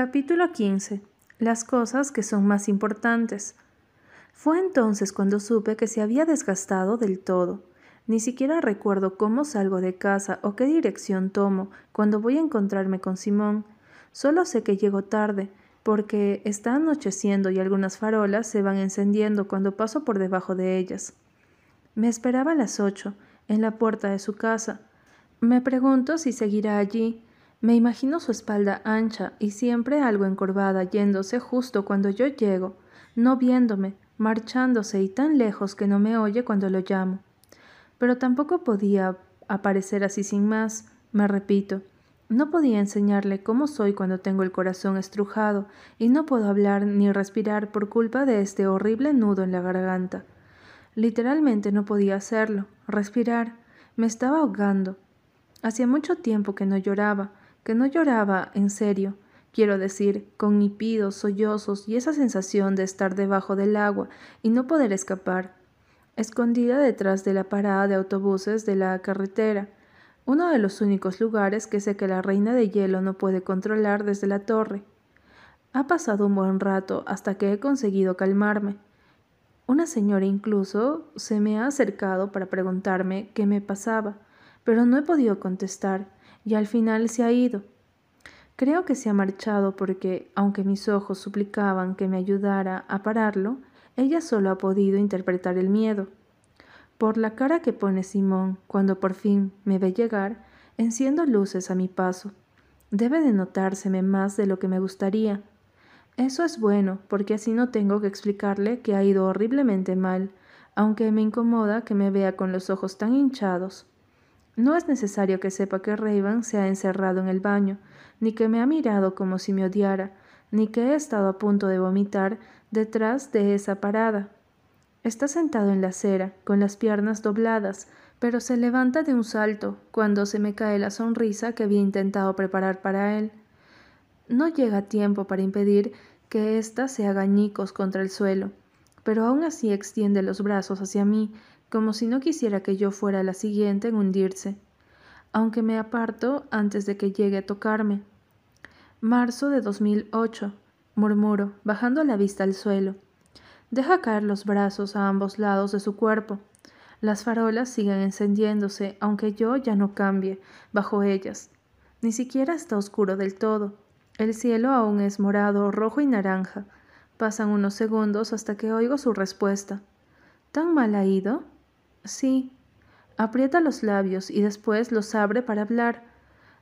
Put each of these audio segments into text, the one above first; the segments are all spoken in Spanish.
Capítulo 15. Las cosas que son más importantes. Fue entonces cuando supe que se había desgastado del todo. Ni siquiera recuerdo cómo salgo de casa o qué dirección tomo cuando voy a encontrarme con Simón. Solo sé que llego tarde, porque está anocheciendo y algunas farolas se van encendiendo cuando paso por debajo de ellas. Me esperaba a las ocho, en la puerta de su casa. Me pregunto si seguirá allí, me imagino su espalda ancha y siempre algo encorvada yéndose justo cuando yo llego, no viéndome, marchándose y tan lejos que no me oye cuando lo llamo. Pero tampoco podía aparecer así sin más, me repito. No podía enseñarle cómo soy cuando tengo el corazón estrujado y no puedo hablar ni respirar por culpa de este horrible nudo en la garganta. Literalmente no podía hacerlo, respirar. Me estaba ahogando. Hacía mucho tiempo que no lloraba, que no lloraba en serio, quiero decir, con hipidos, sollozos y esa sensación de estar debajo del agua y no poder escapar, escondida detrás de la parada de autobuses de la carretera, uno de los únicos lugares que sé que la reina de hielo no puede controlar desde la torre. Ha pasado un buen rato hasta que he conseguido calmarme. Una señora incluso se me ha acercado para preguntarme qué me pasaba, pero no he podido contestar y al final se ha ido. Creo que se ha marchado porque, aunque mis ojos suplicaban que me ayudara a pararlo, ella solo ha podido interpretar el miedo. Por la cara que pone Simón cuando por fin me ve llegar, enciendo luces a mi paso. Debe de notárseme más de lo que me gustaría. Eso es bueno, porque así no tengo que explicarle que ha ido horriblemente mal, aunque me incomoda que me vea con los ojos tan hinchados. No es necesario que sepa que Raven se ha encerrado en el baño, ni que me ha mirado como si me odiara, ni que he estado a punto de vomitar detrás de esa parada. Está sentado en la acera, con las piernas dobladas, pero se levanta de un salto cuando se me cae la sonrisa que había intentado preparar para él. No llega tiempo para impedir que ésta se haga añicos contra el suelo, pero aún así extiende los brazos hacia mí como si no quisiera que yo fuera la siguiente en hundirse, aunque me aparto antes de que llegue a tocarme. Marzo de 2008, murmuro, bajando la vista al suelo. Deja caer los brazos a ambos lados de su cuerpo. Las farolas siguen encendiéndose, aunque yo ya no cambie bajo ellas. Ni siquiera está oscuro del todo. El cielo aún es morado, rojo y naranja. Pasan unos segundos hasta que oigo su respuesta. ¿Tan mal ha ido? Sí. Aprieta los labios y después los abre para hablar.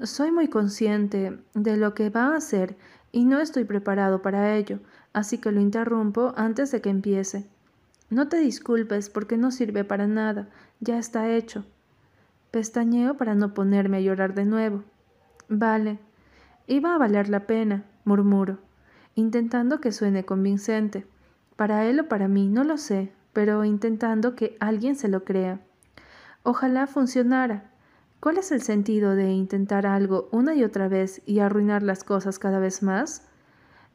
Soy muy consciente de lo que va a hacer y no estoy preparado para ello, así que lo interrumpo antes de que empiece. No te disculpes porque no sirve para nada, ya está hecho. Pestañeo para no ponerme a llorar de nuevo. Vale. Iba a valer la pena, murmuro, intentando que suene convincente. Para él o para mí, no lo sé, pero intentando que alguien se lo crea. Ojalá funcionara. ¿Cuál es el sentido de intentar algo una y otra vez y arruinar las cosas cada vez más?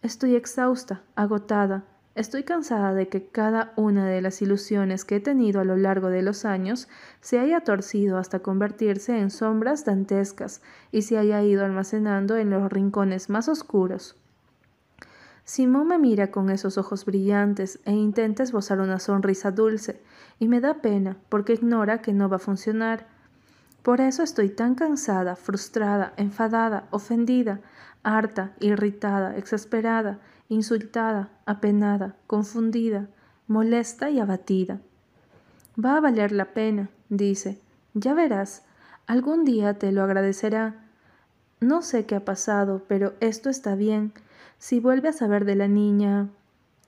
Estoy exhausta, agotada, estoy cansada de que cada una de las ilusiones que he tenido a lo largo de los años se haya torcido hasta convertirse en sombras dantescas y se haya ido almacenando en los rincones más oscuros. Simón me mira con esos ojos brillantes e intenta esbozar una sonrisa dulce, y me da pena porque ignora que no va a funcionar. Por eso estoy tan cansada, frustrada, enfadada, ofendida, harta, irritada, exasperada, insultada, apenada, confundida, molesta y abatida. Va a valer la pena, dice. Ya verás, algún día te lo agradecerá. No sé qué ha pasado, pero esto está bien si vuelve a saber de la niña.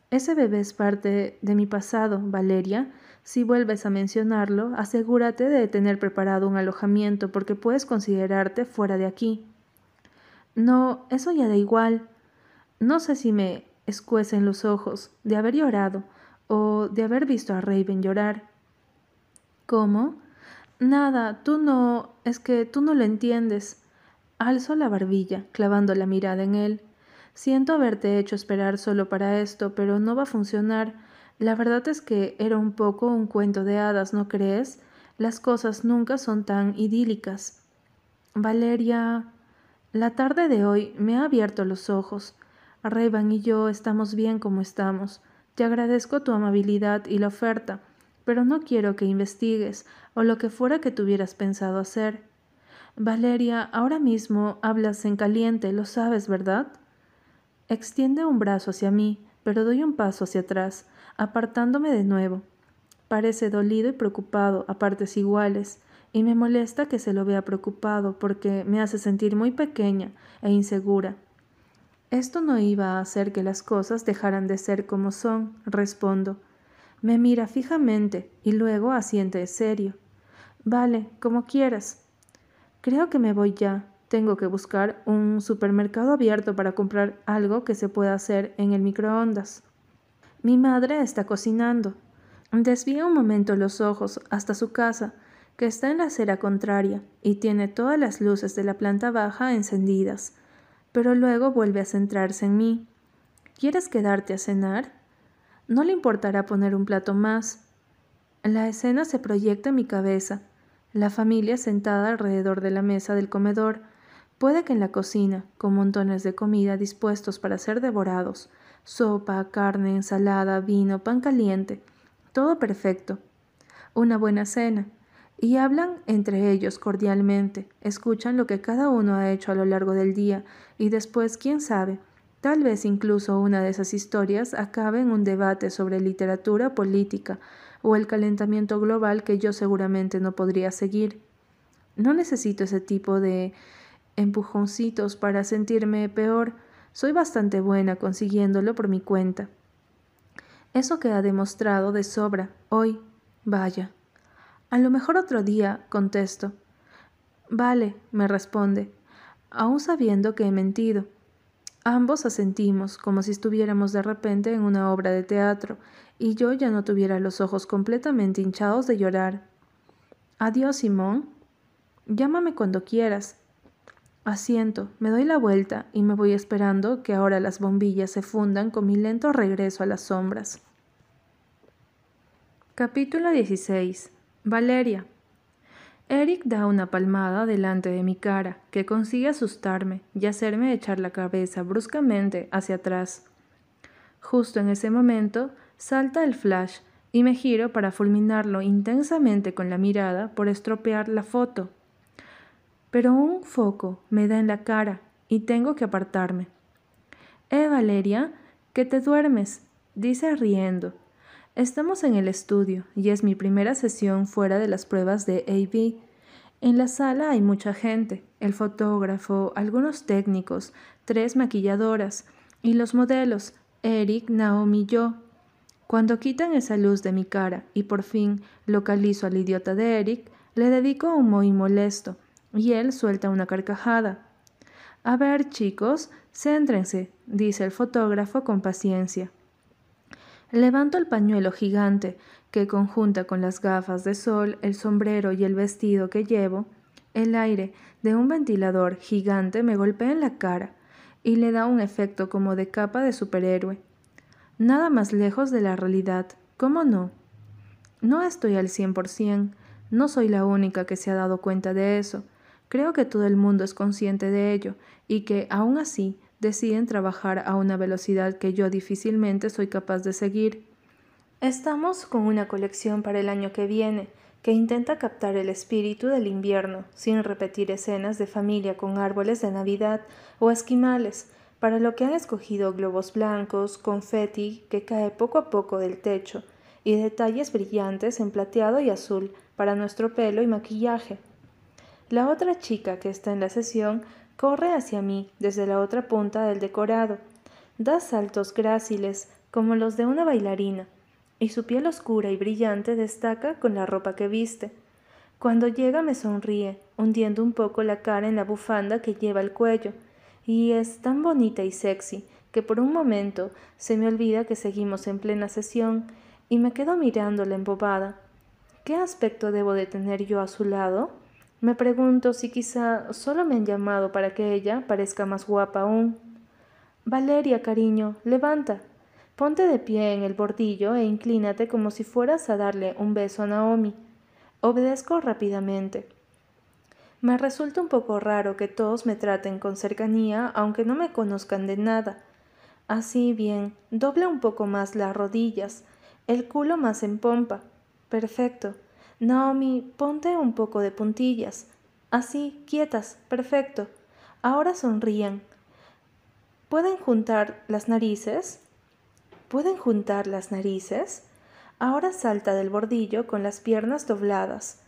Ese bebé es parte de mi pasado, Valeria. Si vuelves a mencionarlo, asegúrate de tener preparado un alojamiento porque puedes considerarte fuera de aquí. No, eso ya da igual. No sé si me escuecen los ojos de haber llorado o de haber visto a Raven llorar. ¿Cómo? Nada, tú no. es que tú no lo entiendes. Alzo la barbilla, clavando la mirada en él. Siento haberte hecho esperar solo para esto, pero no va a funcionar. La verdad es que era un poco un cuento de hadas, ¿no crees? Las cosas nunca son tan idílicas. Valeria. La tarde de hoy me ha abierto los ojos. Revan y yo estamos bien como estamos. Te agradezco tu amabilidad y la oferta, pero no quiero que investigues o lo que fuera que tuvieras pensado hacer. Valeria, ahora mismo hablas en caliente, lo sabes, ¿verdad? Extiende un brazo hacia mí, pero doy un paso hacia atrás, apartándome de nuevo. Parece dolido y preocupado a partes iguales, y me molesta que se lo vea preocupado porque me hace sentir muy pequeña e insegura. Esto no iba a hacer que las cosas dejaran de ser como son, respondo. Me mira fijamente y luego asiente serio. Vale, como quieras. Creo que me voy ya. Tengo que buscar un supermercado abierto para comprar algo que se pueda hacer en el microondas. Mi madre está cocinando. Desvía un momento los ojos hasta su casa, que está en la acera contraria y tiene todas las luces de la planta baja encendidas, pero luego vuelve a centrarse en mí. ¿Quieres quedarte a cenar? No le importará poner un plato más. La escena se proyecta en mi cabeza, la familia sentada alrededor de la mesa del comedor, puede que en la cocina, con montones de comida dispuestos para ser devorados, sopa, carne, ensalada, vino, pan caliente, todo perfecto. Una buena cena. Y hablan entre ellos cordialmente, escuchan lo que cada uno ha hecho a lo largo del día y después, quién sabe, tal vez incluso una de esas historias acabe en un debate sobre literatura política o el calentamiento global que yo seguramente no podría seguir. No necesito ese tipo de empujoncitos para sentirme peor, soy bastante buena consiguiéndolo por mi cuenta. Eso queda demostrado de sobra hoy. Vaya. A lo mejor otro día, contesto. Vale, me responde, aún sabiendo que he mentido. Ambos asentimos, como si estuviéramos de repente en una obra de teatro, y yo ya no tuviera los ojos completamente hinchados de llorar. Adiós, Simón. Llámame cuando quieras. Asiento, me doy la vuelta y me voy esperando que ahora las bombillas se fundan con mi lento regreso a las sombras. Capítulo 16. Valeria. Eric da una palmada delante de mi cara, que consigue asustarme y hacerme echar la cabeza bruscamente hacia atrás. Justo en ese momento salta el flash y me giro para fulminarlo intensamente con la mirada por estropear la foto pero un foco me da en la cara y tengo que apartarme. Eh, Valeria, que te duermes, dice riendo. Estamos en el estudio y es mi primera sesión fuera de las pruebas de AB. En la sala hay mucha gente, el fotógrafo, algunos técnicos, tres maquilladoras y los modelos, Eric, Naomi y yo. Cuando quitan esa luz de mi cara y por fin localizo al idiota de Eric, le dedico un muy molesto y él suelta una carcajada. A ver, chicos, céntrense, dice el fotógrafo con paciencia. Levanto el pañuelo gigante que conjunta con las gafas de sol, el sombrero y el vestido que llevo, el aire de un ventilador gigante me golpea en la cara y le da un efecto como de capa de superhéroe. Nada más lejos de la realidad, ¿cómo no? No estoy al cien por cien, no soy la única que se ha dado cuenta de eso, Creo que todo el mundo es consciente de ello y que, aún así, deciden trabajar a una velocidad que yo difícilmente soy capaz de seguir. Estamos con una colección para el año que viene que intenta captar el espíritu del invierno, sin repetir escenas de familia con árboles de Navidad o esquimales, para lo que han escogido globos blancos, confeti que cae poco a poco del techo, y detalles brillantes en plateado y azul para nuestro pelo y maquillaje. La otra chica que está en la sesión corre hacia mí desde la otra punta del decorado. Da saltos gráciles como los de una bailarina, y su piel oscura y brillante destaca con la ropa que viste. Cuando llega me sonríe, hundiendo un poco la cara en la bufanda que lleva al cuello, y es tan bonita y sexy que por un momento se me olvida que seguimos en plena sesión y me quedo mirándola embobada. ¿Qué aspecto debo de tener yo a su lado? Me pregunto si quizá solo me han llamado para que ella parezca más guapa aún. Valeria, cariño, levanta. Ponte de pie en el bordillo e inclínate como si fueras a darle un beso a Naomi. Obedezco rápidamente. Me resulta un poco raro que todos me traten con cercanía aunque no me conozcan de nada. Así bien, dobla un poco más las rodillas, el culo más en pompa. Perfecto. Naomi, ponte un poco de puntillas. Así, quietas, perfecto. Ahora sonrían. ¿Pueden juntar las narices? ¿Pueden juntar las narices? Ahora salta del bordillo con las piernas dobladas.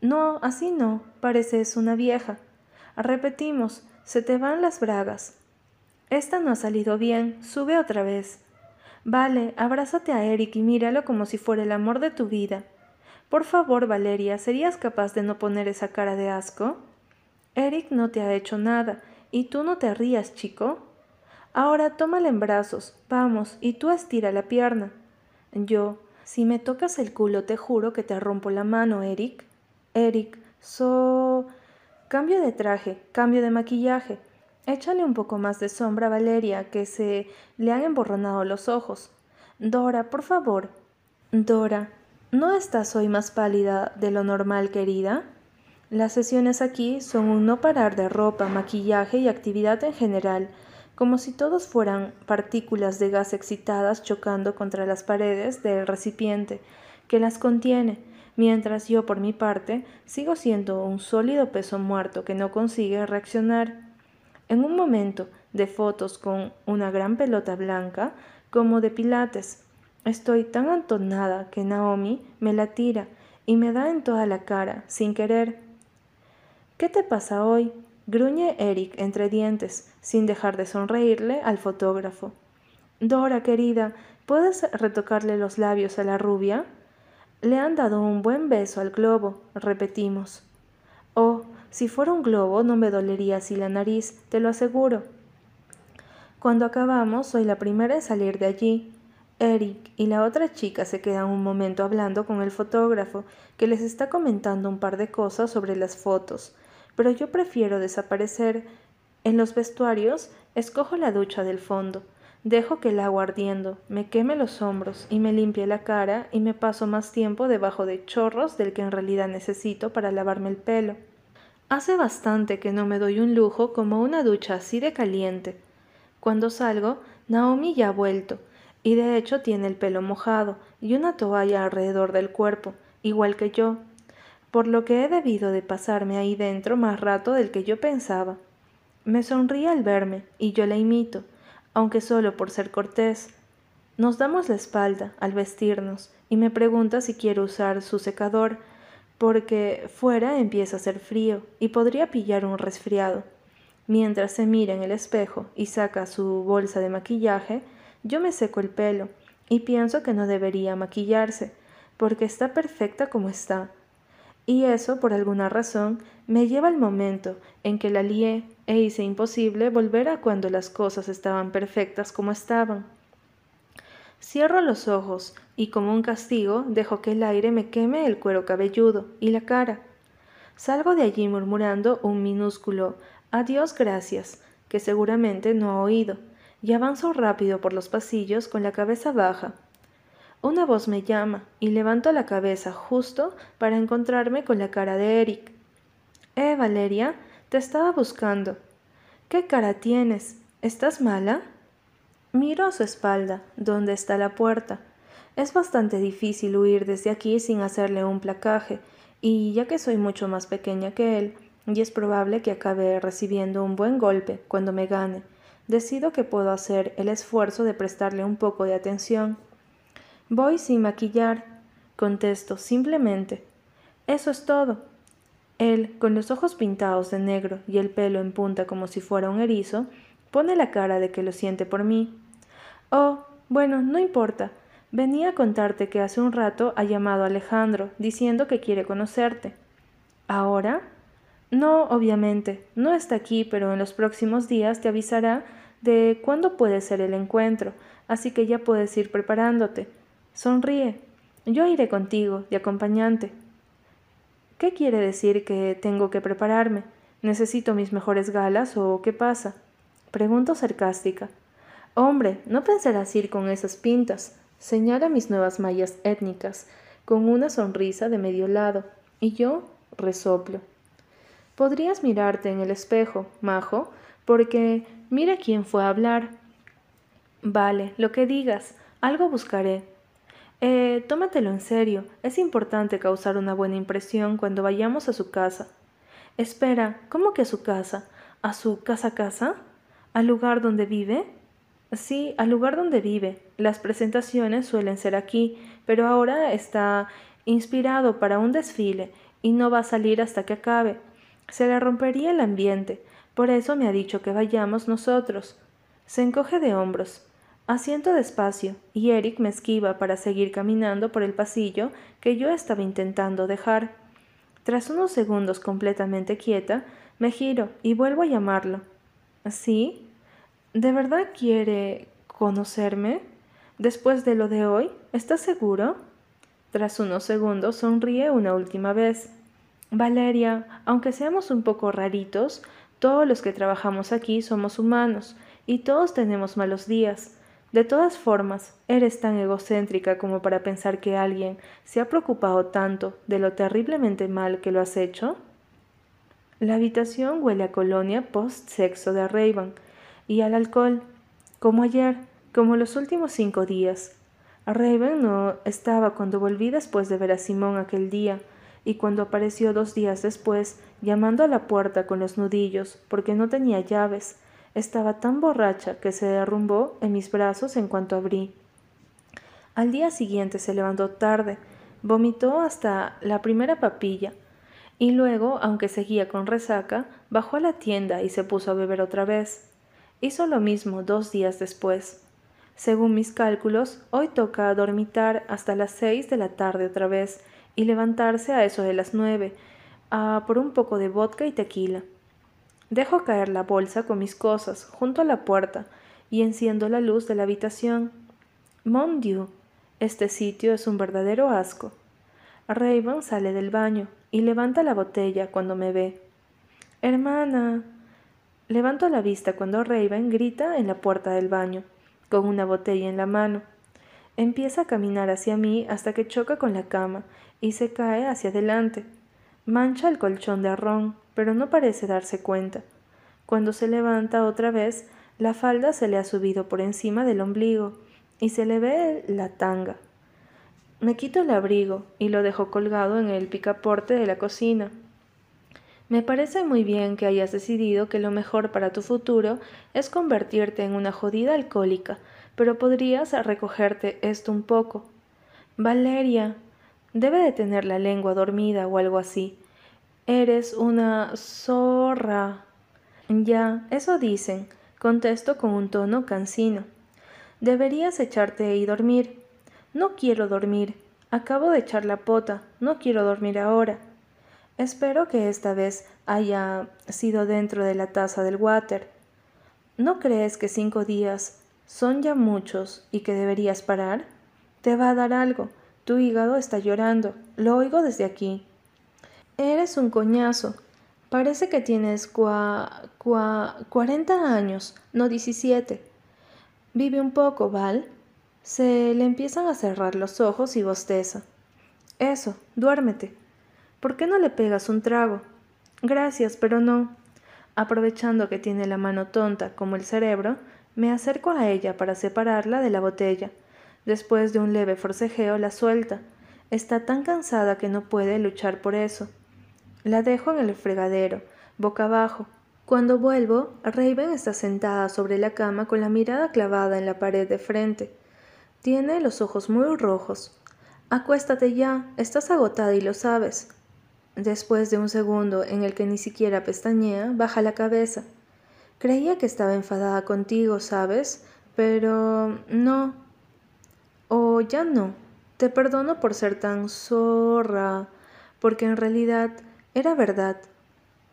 No, así no, pareces una vieja. Repetimos, se te van las bragas. Esta no ha salido bien, sube otra vez. Vale, abrázate a Eric y míralo como si fuera el amor de tu vida. Por favor, Valeria, ¿serías capaz de no poner esa cara de asco? Eric no te ha hecho nada, y tú no te rías, chico. Ahora tómala en brazos, vamos, y tú estira la pierna. Yo, si me tocas el culo, te juro que te rompo la mano, Eric. Eric, so. Cambio de traje, cambio de maquillaje. Échale un poco más de sombra a Valeria, que se le han emborronado los ojos. Dora, por favor. Dora, ¿no estás hoy más pálida de lo normal, querida? Las sesiones aquí son un no parar de ropa, maquillaje y actividad en general, como si todos fueran partículas de gas excitadas chocando contra las paredes del recipiente que las contiene, mientras yo por mi parte sigo siendo un sólido peso muerto que no consigue reaccionar. En un momento de fotos con una gran pelota blanca como de pilates, estoy tan antonada que Naomi me la tira y me da en toda la cara, sin querer. ¿Qué te pasa hoy? gruñe Eric entre dientes, sin dejar de sonreírle al fotógrafo. Dora, querida, ¿puedes retocarle los labios a la rubia? Le han dado un buen beso al globo, repetimos. Oh, si fuera un globo no me dolería así la nariz, te lo aseguro. Cuando acabamos, soy la primera en salir de allí. Eric y la otra chica se quedan un momento hablando con el fotógrafo, que les está comentando un par de cosas sobre las fotos, pero yo prefiero desaparecer. En los vestuarios, escojo la ducha del fondo, dejo que el agua ardiendo me queme los hombros y me limpie la cara y me paso más tiempo debajo de chorros del que en realidad necesito para lavarme el pelo. Hace bastante que no me doy un lujo como una ducha así de caliente. Cuando salgo, Naomi ya ha vuelto, y de hecho tiene el pelo mojado y una toalla alrededor del cuerpo, igual que yo, por lo que he debido de pasarme ahí dentro más rato del que yo pensaba. Me sonríe al verme, y yo la imito, aunque solo por ser cortés. Nos damos la espalda al vestirnos, y me pregunta si quiero usar su secador, porque fuera empieza a hacer frío y podría pillar un resfriado. Mientras se mira en el espejo y saca su bolsa de maquillaje, yo me seco el pelo y pienso que no debería maquillarse, porque está perfecta como está, y eso, por alguna razón, me lleva al momento en que la lié e hice imposible volver a cuando las cosas estaban perfectas como estaban. Cierro los ojos y como un castigo dejo que el aire me queme el cuero cabelludo y la cara. Salgo de allí murmurando un minúsculo Adiós gracias, que seguramente no ha oído, y avanzo rápido por los pasillos con la cabeza baja, una voz me llama y levanto la cabeza justo para encontrarme con la cara de Eric. Eh, Valeria, te estaba buscando. ¿Qué cara tienes? ¿Estás mala? Miro a su espalda, donde está la puerta. Es bastante difícil huir desde aquí sin hacerle un placaje, y ya que soy mucho más pequeña que él, y es probable que acabe recibiendo un buen golpe cuando me gane, decido que puedo hacer el esfuerzo de prestarle un poco de atención. Voy sin maquillar, contesto simplemente. Eso es todo. Él, con los ojos pintados de negro y el pelo en punta como si fuera un erizo, pone la cara de que lo siente por mí. Oh, bueno, no importa. Venía a contarte que hace un rato ha llamado a Alejandro, diciendo que quiere conocerte. ¿Ahora? No, obviamente. No está aquí, pero en los próximos días te avisará de cuándo puede ser el encuentro, así que ya puedes ir preparándote. Sonríe. Yo iré contigo, de acompañante. ¿Qué quiere decir que tengo que prepararme? ¿Necesito mis mejores galas o qué pasa? Pregunto sarcástica. Hombre, no pensarás ir con esas pintas. Señala mis nuevas mallas étnicas, con una sonrisa de medio lado, y yo resoplo. Podrías mirarte en el espejo, Majo, porque mira quién fue a hablar. Vale, lo que digas, algo buscaré. Eh, tómatelo en serio, es importante causar una buena impresión cuando vayamos a su casa. Espera, ¿cómo que a su casa? ¿A su casa casa? ¿Al lugar donde vive? Sí, al lugar donde vive. Las presentaciones suelen ser aquí, pero ahora está inspirado para un desfile y no va a salir hasta que acabe. Se le rompería el ambiente, por eso me ha dicho que vayamos nosotros. Se encoge de hombros. Asiento despacio, y Eric me esquiva para seguir caminando por el pasillo que yo estaba intentando dejar. Tras unos segundos completamente quieta, me giro y vuelvo a llamarlo. ¿Sí? ¿De verdad quiere conocerme? Después de lo de hoy, ¿estás seguro? Tras unos segundos sonríe una última vez. Valeria, aunque seamos un poco raritos, todos los que trabajamos aquí somos humanos y todos tenemos malos días. De todas formas, eres tan egocéntrica como para pensar que alguien se ha preocupado tanto de lo terriblemente mal que lo has hecho. La habitación huele a colonia post-sexo de Raven y al alcohol, como ayer, como los últimos cinco días. Raven no estaba cuando volví después de ver a Simón aquel día, y cuando apareció dos días después, llamando a la puerta con los nudillos, porque no tenía llaves, estaba tan borracha que se derrumbó en mis brazos en cuanto abrí. Al día siguiente se levantó tarde, vomitó hasta la primera papilla, y luego, aunque seguía con resaca, bajó a la tienda y se puso a beber otra vez. Hizo lo mismo dos días después. Según mis cálculos, hoy toca dormitar hasta las seis de la tarde otra vez y levantarse a eso de las nueve, a por un poco de vodka y tequila. Dejo caer la bolsa con mis cosas junto a la puerta y enciendo la luz de la habitación. Mon Dieu, este sitio es un verdadero asco. Raven sale del baño y levanta la botella cuando me ve. Hermana. Levanto la vista cuando Raven grita en la puerta del baño con una botella en la mano. Empieza a caminar hacia mí hasta que choca con la cama y se cae hacia adelante. Mancha el colchón de ron, pero no parece darse cuenta. Cuando se levanta otra vez, la falda se le ha subido por encima del ombligo y se le ve la tanga. Me quito el abrigo y lo dejo colgado en el picaporte de la cocina. Me parece muy bien que hayas decidido que lo mejor para tu futuro es convertirte en una jodida alcohólica, pero podrías recogerte esto un poco. Valeria, debe de tener la lengua dormida o algo así. Eres una zorra. Ya, eso dicen, contesto con un tono cansino. Deberías echarte y dormir. No quiero dormir. Acabo de echar la pota. No quiero dormir ahora. Espero que esta vez haya sido dentro de la taza del water. ¿No crees que cinco días son ya muchos y que deberías parar? Te va a dar algo. Tu hígado está llorando. Lo oigo desde aquí. Eres un coñazo. Parece que tienes cua, cua, cuarenta años, no diecisiete. Vive un poco, Val. Se le empiezan a cerrar los ojos y bosteza. Eso, duérmete. ¿Por qué no le pegas un trago? Gracias, pero no. Aprovechando que tiene la mano tonta como el cerebro, me acerco a ella para separarla de la botella. Después de un leve forcejeo la suelta. Está tan cansada que no puede luchar por eso. La dejo en el fregadero, boca abajo. Cuando vuelvo, Raven está sentada sobre la cama con la mirada clavada en la pared de frente. Tiene los ojos muy rojos. Acuéstate ya, estás agotada y lo sabes. Después de un segundo en el que ni siquiera pestañea, baja la cabeza. Creía que estaba enfadada contigo, ¿sabes? Pero no. O ya no. Te perdono por ser tan zorra, porque en realidad era verdad.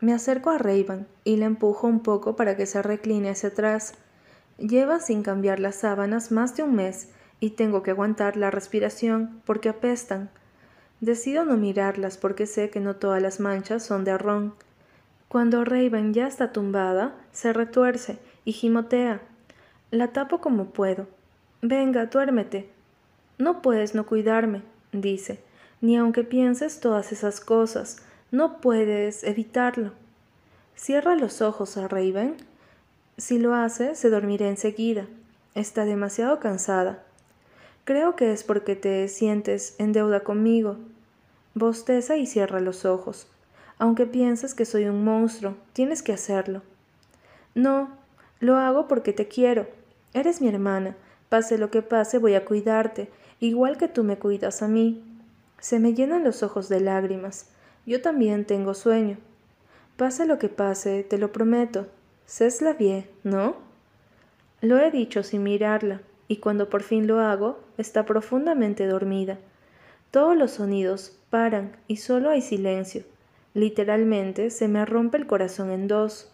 Me acerco a Raven y le empujo un poco para que se recline hacia atrás. Lleva sin cambiar las sábanas más de un mes y tengo que aguantar la respiración porque apestan. Decido no mirarlas porque sé que no todas las manchas son de ron. Cuando Raven ya está tumbada, se retuerce y gimotea. La tapo como puedo. Venga, duérmete. No puedes no cuidarme, dice, ni aunque pienses todas esas cosas, no puedes evitarlo. Cierra los ojos, Raven. Si lo hace, se dormirá enseguida. Está demasiado cansada. Creo que es porque te sientes en deuda conmigo. Bosteza y cierra los ojos. Aunque piensas que soy un monstruo, tienes que hacerlo. No, lo hago porque te quiero. Eres mi hermana. Pase lo que pase, voy a cuidarte, igual que tú me cuidas a mí. Se me llenan los ojos de lágrimas. Yo también tengo sueño. Pase lo que pase, te lo prometo. Cés la vie, ¿no? Lo he dicho sin mirarla, y cuando por fin lo hago, está profundamente dormida. Todos los sonidos paran y solo hay silencio. Literalmente se me rompe el corazón en dos.